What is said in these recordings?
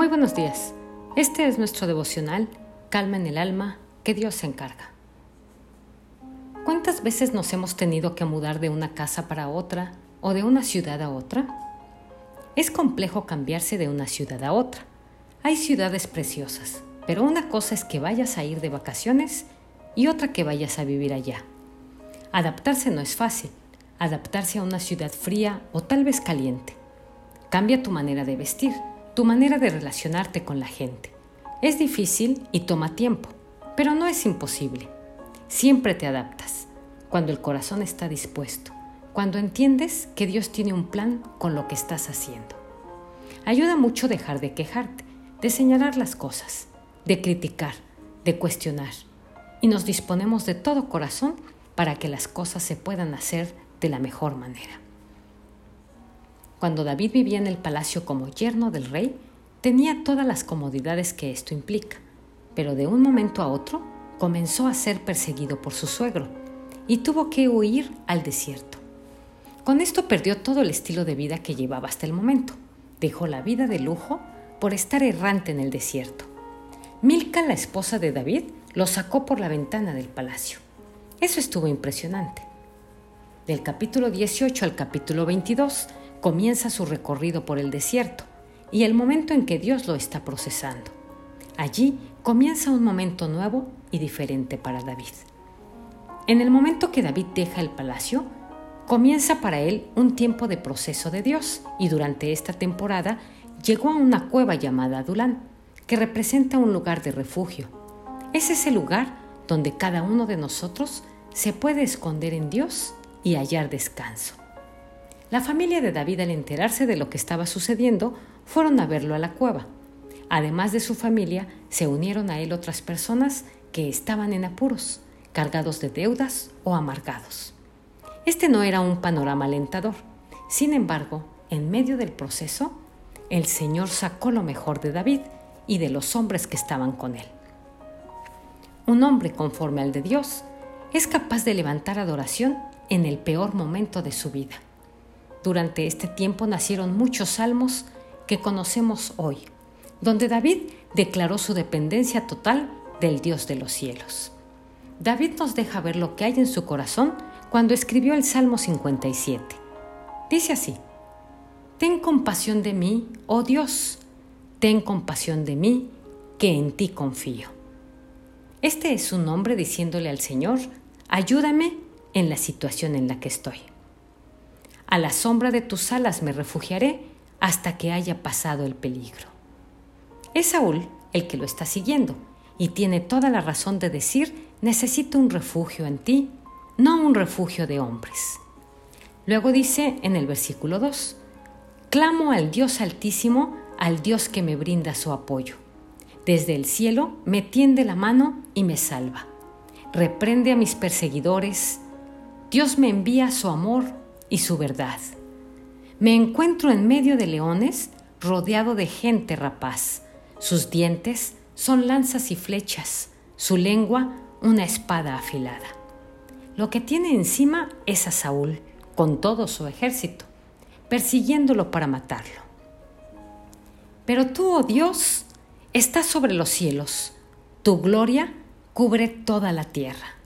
Muy buenos días. Este es nuestro devocional, Calma en el alma, que Dios se encarga. ¿Cuántas veces nos hemos tenido que mudar de una casa para otra o de una ciudad a otra? Es complejo cambiarse de una ciudad a otra. Hay ciudades preciosas, pero una cosa es que vayas a ir de vacaciones y otra que vayas a vivir allá. Adaptarse no es fácil, adaptarse a una ciudad fría o tal vez caliente. Cambia tu manera de vestir tu manera de relacionarte con la gente. Es difícil y toma tiempo, pero no es imposible. Siempre te adaptas, cuando el corazón está dispuesto, cuando entiendes que Dios tiene un plan con lo que estás haciendo. Ayuda mucho dejar de quejarte, de señalar las cosas, de criticar, de cuestionar, y nos disponemos de todo corazón para que las cosas se puedan hacer de la mejor manera. Cuando David vivía en el palacio como yerno del rey, tenía todas las comodidades que esto implica, pero de un momento a otro comenzó a ser perseguido por su suegro y tuvo que huir al desierto. Con esto perdió todo el estilo de vida que llevaba hasta el momento. Dejó la vida de lujo por estar errante en el desierto. Milca, la esposa de David, lo sacó por la ventana del palacio. Eso estuvo impresionante. Del capítulo 18 al capítulo 22 comienza su recorrido por el desierto y el momento en que Dios lo está procesando. Allí comienza un momento nuevo y diferente para David. En el momento que David deja el palacio, comienza para él un tiempo de proceso de Dios y durante esta temporada llegó a una cueva llamada Adulán, que representa un lugar de refugio. Es ese lugar donde cada uno de nosotros se puede esconder en Dios y hallar descanso. La familia de David al enterarse de lo que estaba sucediendo fueron a verlo a la cueva. Además de su familia, se unieron a él otras personas que estaban en apuros, cargados de deudas o amargados. Este no era un panorama alentador. Sin embargo, en medio del proceso, el Señor sacó lo mejor de David y de los hombres que estaban con él. Un hombre conforme al de Dios es capaz de levantar adoración en el peor momento de su vida. Durante este tiempo nacieron muchos salmos que conocemos hoy, donde David declaró su dependencia total del Dios de los cielos. David nos deja ver lo que hay en su corazón cuando escribió el Salmo 57. Dice así, Ten compasión de mí, oh Dios, ten compasión de mí, que en ti confío. Este es un hombre diciéndole al Señor, ayúdame en la situación en la que estoy. A la sombra de tus alas me refugiaré hasta que haya pasado el peligro. Es Saúl el que lo está siguiendo y tiene toda la razón de decir, necesito un refugio en ti, no un refugio de hombres. Luego dice en el versículo 2, clamo al Dios altísimo, al Dios que me brinda su apoyo. Desde el cielo me tiende la mano y me salva. Reprende a mis perseguidores. Dios me envía su amor y su verdad. Me encuentro en medio de leones, rodeado de gente rapaz. Sus dientes son lanzas y flechas, su lengua una espada afilada. Lo que tiene encima es a Saúl, con todo su ejército, persiguiéndolo para matarlo. Pero tú, oh Dios, estás sobre los cielos, tu gloria cubre toda la tierra.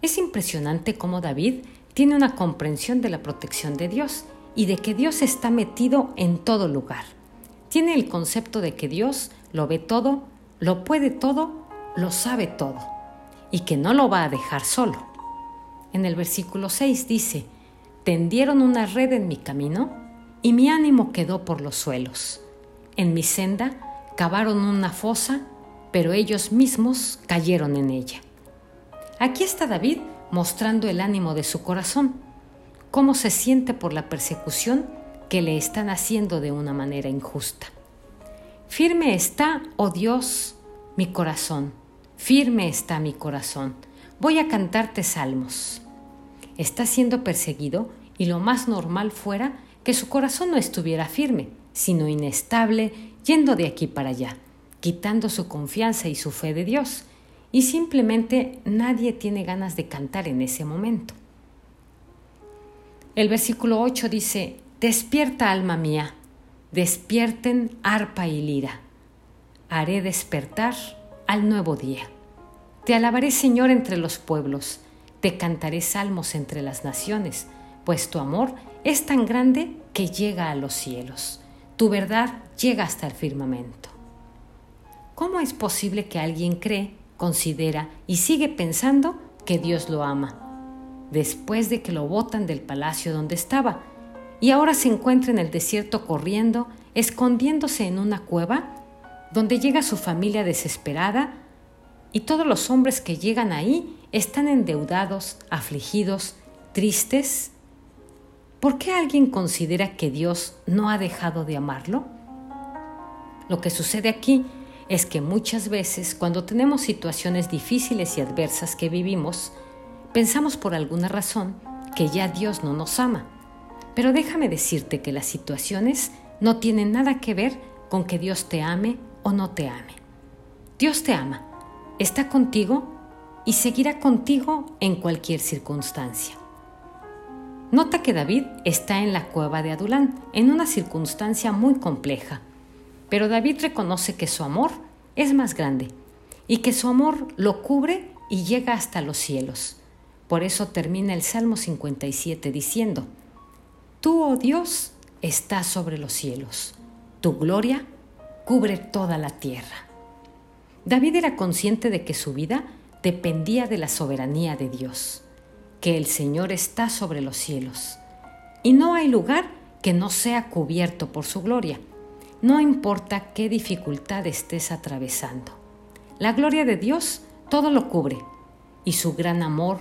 Es impresionante cómo David tiene una comprensión de la protección de Dios y de que Dios está metido en todo lugar. Tiene el concepto de que Dios lo ve todo, lo puede todo, lo sabe todo y que no lo va a dejar solo. En el versículo 6 dice, tendieron una red en mi camino y mi ánimo quedó por los suelos. En mi senda cavaron una fosa, pero ellos mismos cayeron en ella. Aquí está David mostrando el ánimo de su corazón, cómo se siente por la persecución que le están haciendo de una manera injusta. Firme está, oh Dios, mi corazón, firme está mi corazón. Voy a cantarte salmos. Está siendo perseguido y lo más normal fuera que su corazón no estuviera firme, sino inestable, yendo de aquí para allá, quitando su confianza y su fe de Dios y simplemente nadie tiene ganas de cantar en ese momento. El versículo 8 dice, Despierta alma mía, despierten arpa y lira, haré despertar al nuevo día. Te alabaré, Señor, entre los pueblos, te cantaré salmos entre las naciones, pues tu amor es tan grande que llega a los cielos, tu verdad llega hasta el firmamento. ¿Cómo es posible que alguien cree, considera y sigue pensando que Dios lo ama, después de que lo botan del palacio donde estaba, y ahora se encuentra en el desierto corriendo, escondiéndose en una cueva, donde llega su familia desesperada, y todos los hombres que llegan ahí están endeudados, afligidos, tristes. ¿Por qué alguien considera que Dios no ha dejado de amarlo? Lo que sucede aquí es que muchas veces cuando tenemos situaciones difíciles y adversas que vivimos, pensamos por alguna razón que ya Dios no nos ama. Pero déjame decirte que las situaciones no tienen nada que ver con que Dios te ame o no te ame. Dios te ama, está contigo y seguirá contigo en cualquier circunstancia. Nota que David está en la cueva de Adulán, en una circunstancia muy compleja, pero David reconoce que su amor es más grande y que su amor lo cubre y llega hasta los cielos. Por eso termina el Salmo 57 diciendo, Tú, oh Dios, estás sobre los cielos, tu gloria cubre toda la tierra. David era consciente de que su vida dependía de la soberanía de Dios, que el Señor está sobre los cielos, y no hay lugar que no sea cubierto por su gloria, no importa qué dificultad estés atravesando. La gloria de Dios todo lo cubre, y su gran amor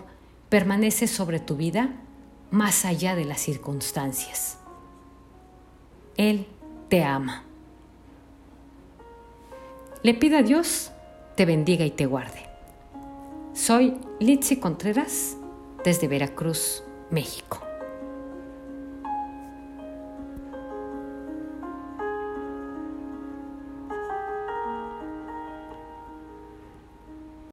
permanece sobre tu vida más allá de las circunstancias. Él te ama. Le pido a Dios te bendiga y te guarde. Soy Litsi Contreras desde Veracruz, México.